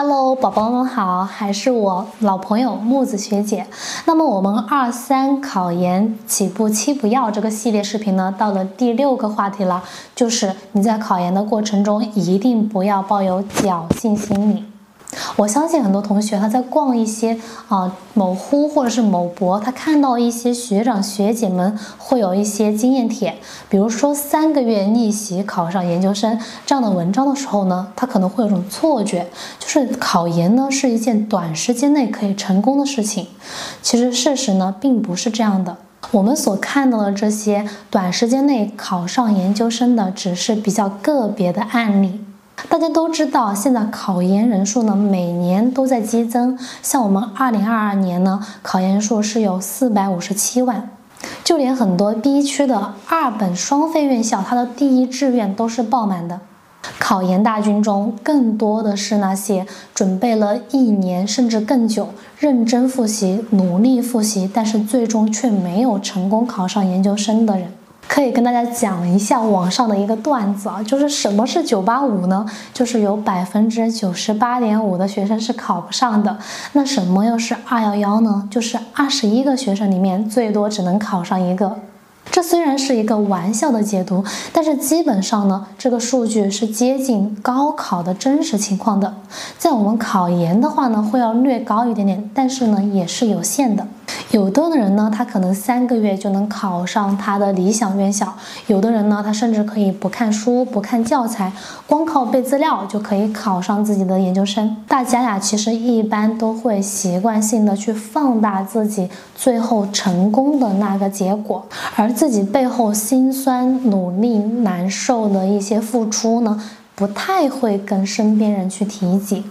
Hello，宝宝们好，还是我老朋友木子学姐。那么我们二三考研起步七不要这个系列视频呢，到了第六个话题了，就是你在考研的过程中一定不要抱有侥幸心理。我相信很多同学他在逛一些啊某乎或者是某博，他看到一些学长学姐们会有一些经验帖，比如说三个月逆袭考上研究生这样的文章的时候呢，他可能会有种错觉，就是考研呢是一件短时间内可以成功的事情。其实事实呢并不是这样的，我们所看到的这些短时间内考上研究生的，只是比较个别的案例。大家都知道，现在考研人数呢每年都在激增。像我们二零二二年呢，考研数是有四百五十七万，就连很多 B 区的二本双非院校，它的第一志愿都是爆满的。考研大军中，更多的是那些准备了一年甚至更久、认真复习、努力复习，但是最终却没有成功考上研究生的人。可以跟大家讲一下网上的一个段子啊，就是什么是九八五呢？就是有百分之九十八点五的学生是考不上的。那什么又是二幺幺呢？就是二十一个学生里面最多只能考上一个。这虽然是一个玩笑的解读，但是基本上呢，这个数据是接近高考的真实情况的。在我们考研的话呢，会要略高一点点，但是呢，也是有限的。有的人呢，他可能三个月就能考上他的理想院校；有的人呢，他甚至可以不看书、不看教材，光靠背资料就可以考上自己的研究生。大家呀，其实一般都会习惯性的去放大自己最后成功的那个结果，而自己背后辛酸、努力、难受的一些付出呢，不太会跟身边人去提及。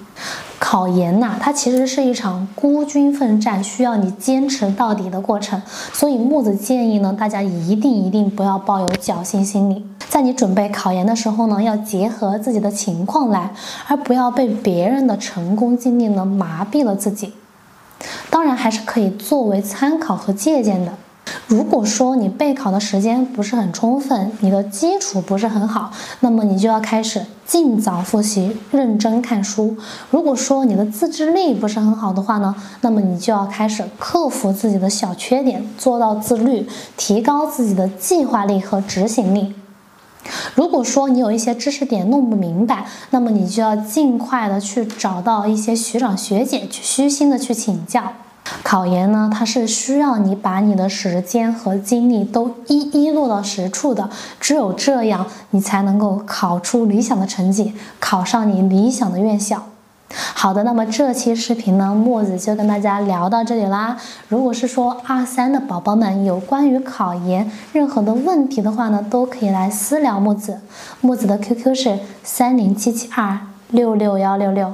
考研呐，它其实是一场孤军奋战，需要你坚持到底的过程。所以木子建议呢，大家一定一定不要抱有侥幸心理，在你准备考研的时候呢，要结合自己的情况来，而不要被别人的成功经历呢麻痹了自己。当然，还是可以作为参考和借鉴的。如果说你备考的时间不是很充分，你的基础不是很好，那么你就要开始尽早复习，认真看书。如果说你的自制力不是很好的话呢，那么你就要开始克服自己的小缺点，做到自律，提高自己的计划力和执行力。如果说你有一些知识点弄不明白，那么你就要尽快的去找到一些学长学姐去虚心的去请教。考研呢，它是需要你把你的时间和精力都一一落到实处的，只有这样，你才能够考出理想的成绩，考上你理想的院校。好的，那么这期视频呢，墨子就跟大家聊到这里啦。如果是说二三的宝宝们有关于考研任何的问题的话呢，都可以来私聊墨子，墨子的 QQ 是三零七七二六六幺六六。